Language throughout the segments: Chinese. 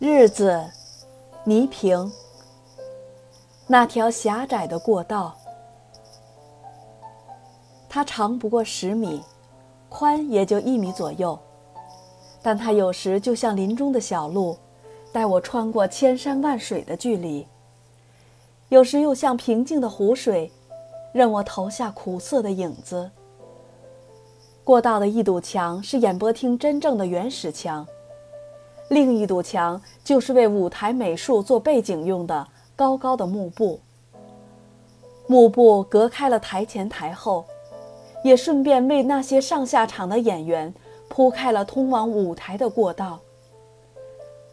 日子，倪萍。那条狭窄的过道，它长不过十米，宽也就一米左右，但它有时就像林中的小路，带我穿过千山万水的距离；有时又像平静的湖水，任我投下苦涩的影子。过道的一堵墙是演播厅真正的原始墙。另一堵墙就是为舞台美术做背景用的高高的幕布。幕布隔开了台前台后，也顺便为那些上下场的演员铺开了通往舞台的过道。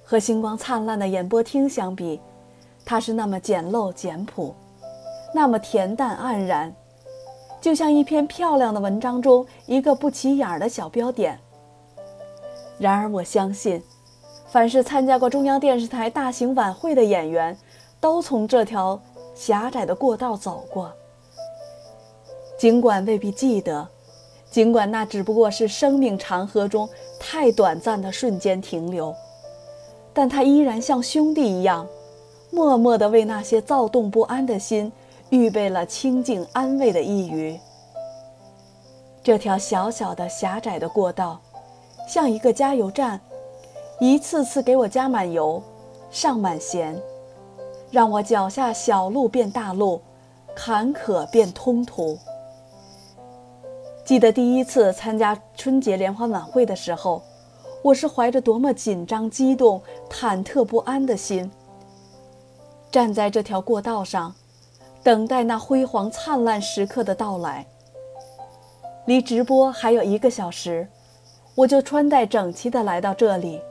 和星光灿烂的演播厅相比，它是那么简陋简朴，那么恬淡黯然，就像一篇漂亮的文章中一个不起眼儿的小标点。然而，我相信。凡是参加过中央电视台大型晚会的演员，都从这条狭窄的过道走过。尽管未必记得，尽管那只不过是生命长河中太短暂的瞬间停留，但他依然像兄弟一样，默默地为那些躁动不安的心预备了清静安慰的一隅。这条小小的狭窄的过道，像一个加油站。一次次给我加满油，上满弦，让我脚下小路变大路，坎坷变通途。记得第一次参加春节联欢晚会的时候，我是怀着多么紧张、激动、忐忑不安的心，站在这条过道上，等待那辉煌灿烂时刻的到来。离直播还有一个小时，我就穿戴整齐地来到这里。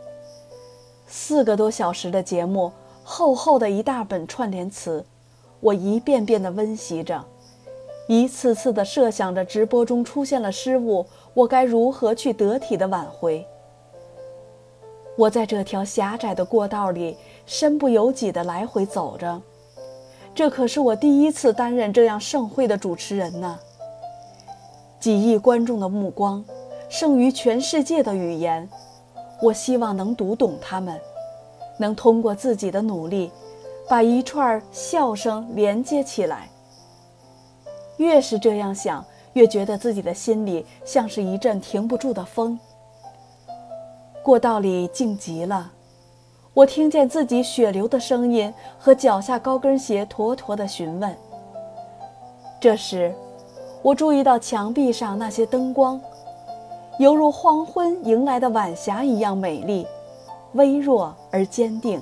四个多小时的节目，厚厚的一大本串联词，我一遍遍地温习着，一次次地设想着直播中出现了失误，我该如何去得体地挽回。我在这条狭窄的过道里身不由己地来回走着，这可是我第一次担任这样盛会的主持人呢。几亿观众的目光，胜于全世界的语言。我希望能读懂他们，能通过自己的努力，把一串笑声连接起来。越是这样想，越觉得自己的心里像是一阵停不住的风。过道里静极了，我听见自己血流的声音和脚下高跟鞋坨坨的询问。这时，我注意到墙壁上那些灯光。犹如黄昏迎来的晚霞一样美丽，微弱而坚定。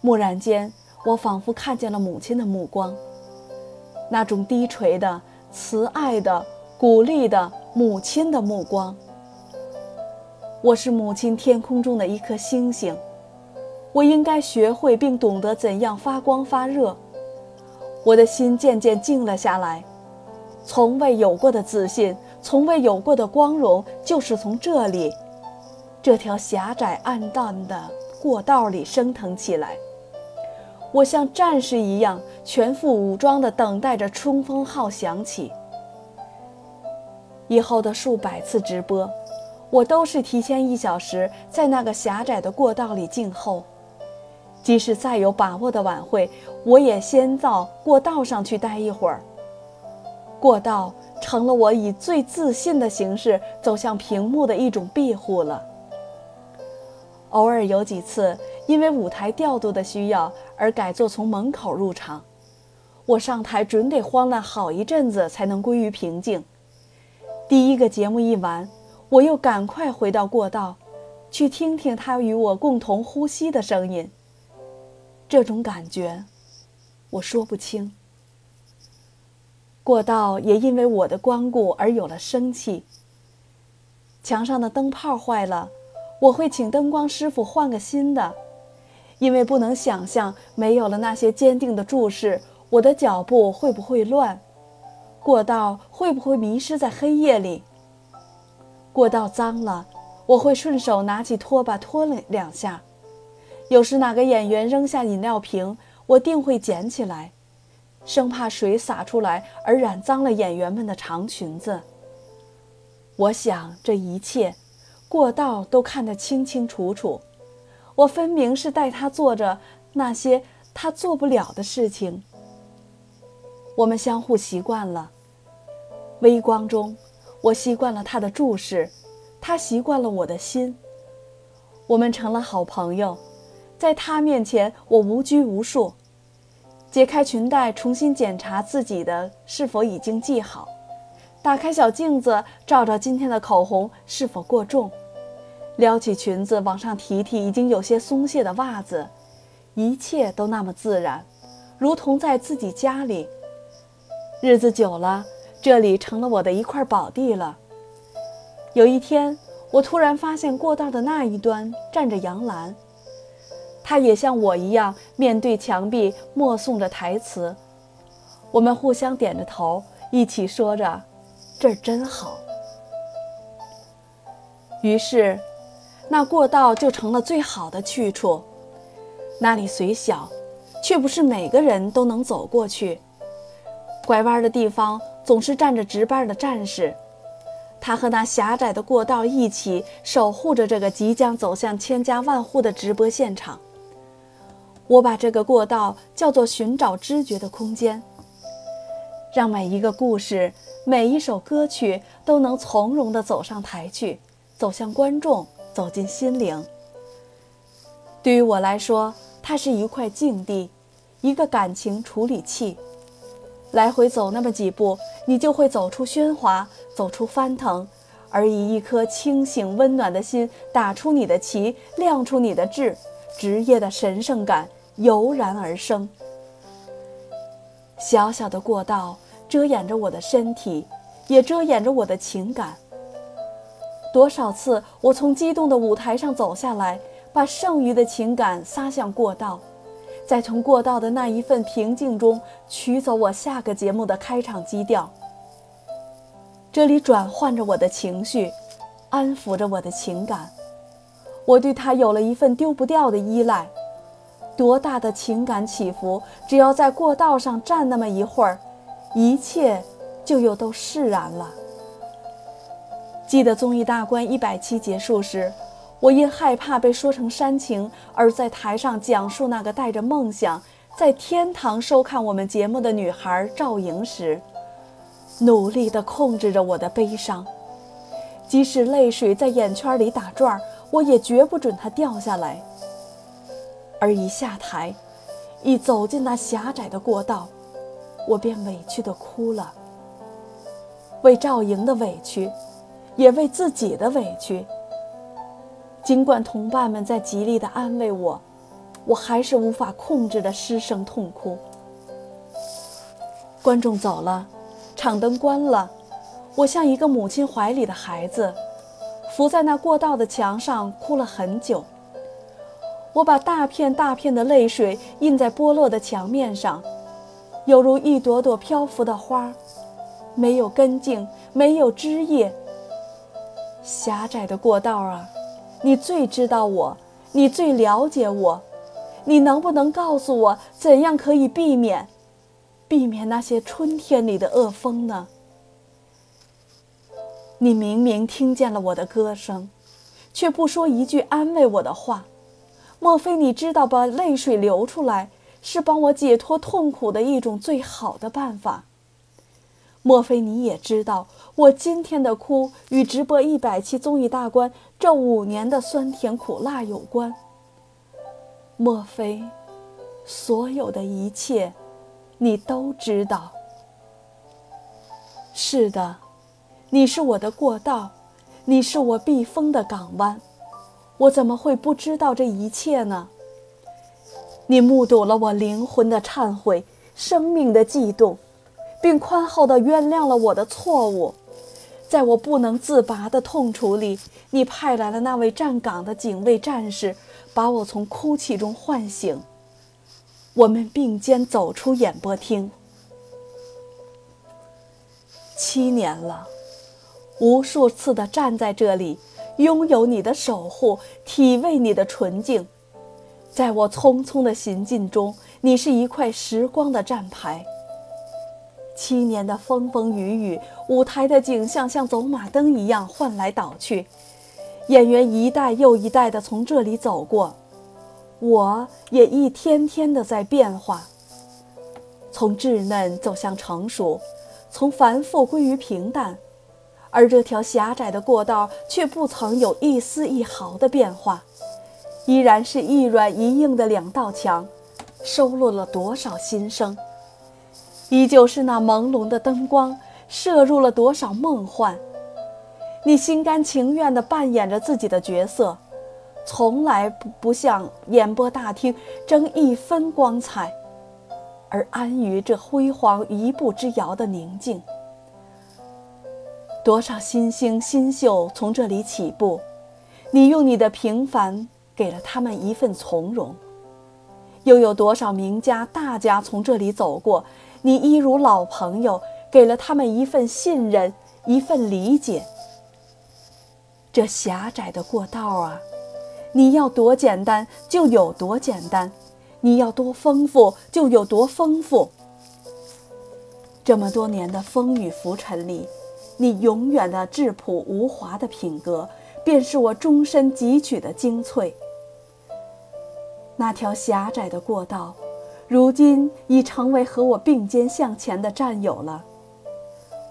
蓦然间，我仿佛看见了母亲的目光，那种低垂的、慈爱的、鼓励的母亲的目光。我是母亲天空中的一颗星星，我应该学会并懂得怎样发光发热。我的心渐渐静了下来，从未有过的自信。从未有过的光荣，就是从这里，这条狭窄暗淡的过道里升腾起来。我像战士一样，全副武装地等待着冲锋号响起。以后的数百次直播，我都是提前一小时在那个狭窄的过道里静候。即使再有把握的晚会，我也先到过道上去待一会儿。过道。成了我以最自信的形式走向屏幕的一种庇护了。偶尔有几次因为舞台调度的需要而改做从门口入场，我上台准得慌乱好一阵子才能归于平静。第一个节目一完，我又赶快回到过道，去听听他与我共同呼吸的声音。这种感觉，我说不清。过道也因为我的光顾而有了生气。墙上的灯泡坏了，我会请灯光师傅换个新的，因为不能想象没有了那些坚定的注视，我的脚步会不会乱，过道会不会迷失在黑夜里。过道脏了，我会顺手拿起拖把拖了两下。有时哪个演员扔下饮料瓶，我定会捡起来。生怕水洒出来而染脏了演员们的长裙子。我想这一切，过道都看得清清楚楚。我分明是带他做着那些他做不了的事情。我们相互习惯了，微光中，我习惯了他的注视，他习惯了我的心。我们成了好朋友，在他面前，我无拘无束。解开裙带，重新检查自己的是否已经系好；打开小镜子，照照今天的口红是否过重；撩起裙子，往上提提已经有些松懈的袜子。一切都那么自然，如同在自己家里。日子久了，这里成了我的一块宝地了。有一天，我突然发现过道的那一端站着杨澜。他也像我一样，面对墙壁默诵着台词。我们互相点着头，一起说着：“这儿真好。”于是，那过道就成了最好的去处。那里虽小，却不是每个人都能走过去。拐弯的地方总是站着值班的战士，他和那狭窄的过道一起守护着这个即将走向千家万户的直播现场。我把这个过道叫做寻找知觉的空间，让每一个故事、每一首歌曲都能从容地走上台去，走向观众，走进心灵。对于我来说，它是一块净地，一个感情处理器。来回走那么几步，你就会走出喧哗，走出翻腾，而以一颗清醒温暖的心打出你的旗，亮出你的志。职业的神圣感油然而生。小小的过道遮掩着我的身体，也遮掩着我的情感。多少次我从激动的舞台上走下来，把剩余的情感撒向过道，再从过道的那一份平静中取走我下个节目的开场基调。这里转换着我的情绪，安抚着我的情感。我对他有了一份丢不掉的依赖，多大的情感起伏，只要在过道上站那么一会儿，一切就又都释然了。记得综艺大观一百期结束时，我因害怕被说成煽情，而在台上讲述那个带着梦想在天堂收看我们节目的女孩赵莹时，努力地控制着我的悲伤，即使泪水在眼圈里打转。我也绝不准它掉下来。而一下台，一走进那狭窄的过道，我便委屈地哭了。为赵莹的委屈，也为自己的委屈。尽管同伴们在极力地安慰我，我还是无法控制的失声痛哭。观众走了，场灯关了，我像一个母亲怀里的孩子。伏在那过道的墙上哭了很久。我把大片大片的泪水印在剥落的墙面上，犹如一朵朵漂浮的花，没有根茎，没有枝叶。狭窄的过道啊，你最知道我，你最了解我，你能不能告诉我怎样可以避免，避免那些春天里的恶风呢？你明明听见了我的歌声，却不说一句安慰我的话。莫非你知道把泪水流出来是帮我解脱痛苦的一种最好的办法？莫非你也知道我今天的哭与直播一百期综艺大观这五年的酸甜苦辣有关？莫非所有的一切你都知道？是的。你是我的过道，你是我避风的港湾，我怎么会不知道这一切呢？你目睹了我灵魂的忏悔，生命的悸动，并宽厚地原谅了我的错误。在我不能自拔的痛楚里，你派来了那位站岗的警卫战士，把我从哭泣中唤醒。我们并肩走出演播厅，七年了。无数次的站在这里，拥有你的守护，体味你的纯净。在我匆匆的行进中，你是一块时光的站牌。七年的风风雨雨，舞台的景象像走马灯一样换来倒去，演员一代又一代的从这里走过，我也一天天的在变化，从稚嫩走向成熟，从繁复归于平淡，而这条狭窄的过道却不曾有一丝一毫的变化，依然是一软一硬的两道墙，收录了多少心声？依旧是那朦胧的灯光，射入了多少梦幻？你心甘情愿地扮演着自己的角色。从来不不向演播大厅争一分光彩，而安于这辉煌一步之遥的宁静。多少新星新秀从这里起步，你用你的平凡给了他们一份从容；又有多少名家大家从这里走过，你一如老朋友，给了他们一份信任，一份理解。这狭窄的过道啊！你要多简单就有多简单，你要多丰富就有多丰富。这么多年的风雨浮沉里，你永远的质朴无华的品格，便是我终身汲取的精粹。那条狭窄的过道，如今已成为和我并肩向前的战友了。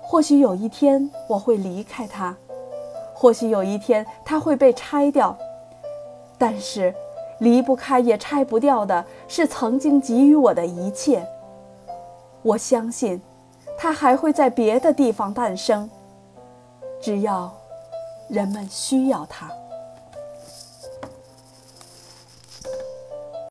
或许有一天我会离开它，或许有一天它会被拆掉。但是，离不开也拆不掉的是曾经给予我的一切。我相信，它还会在别的地方诞生，只要人们需要它。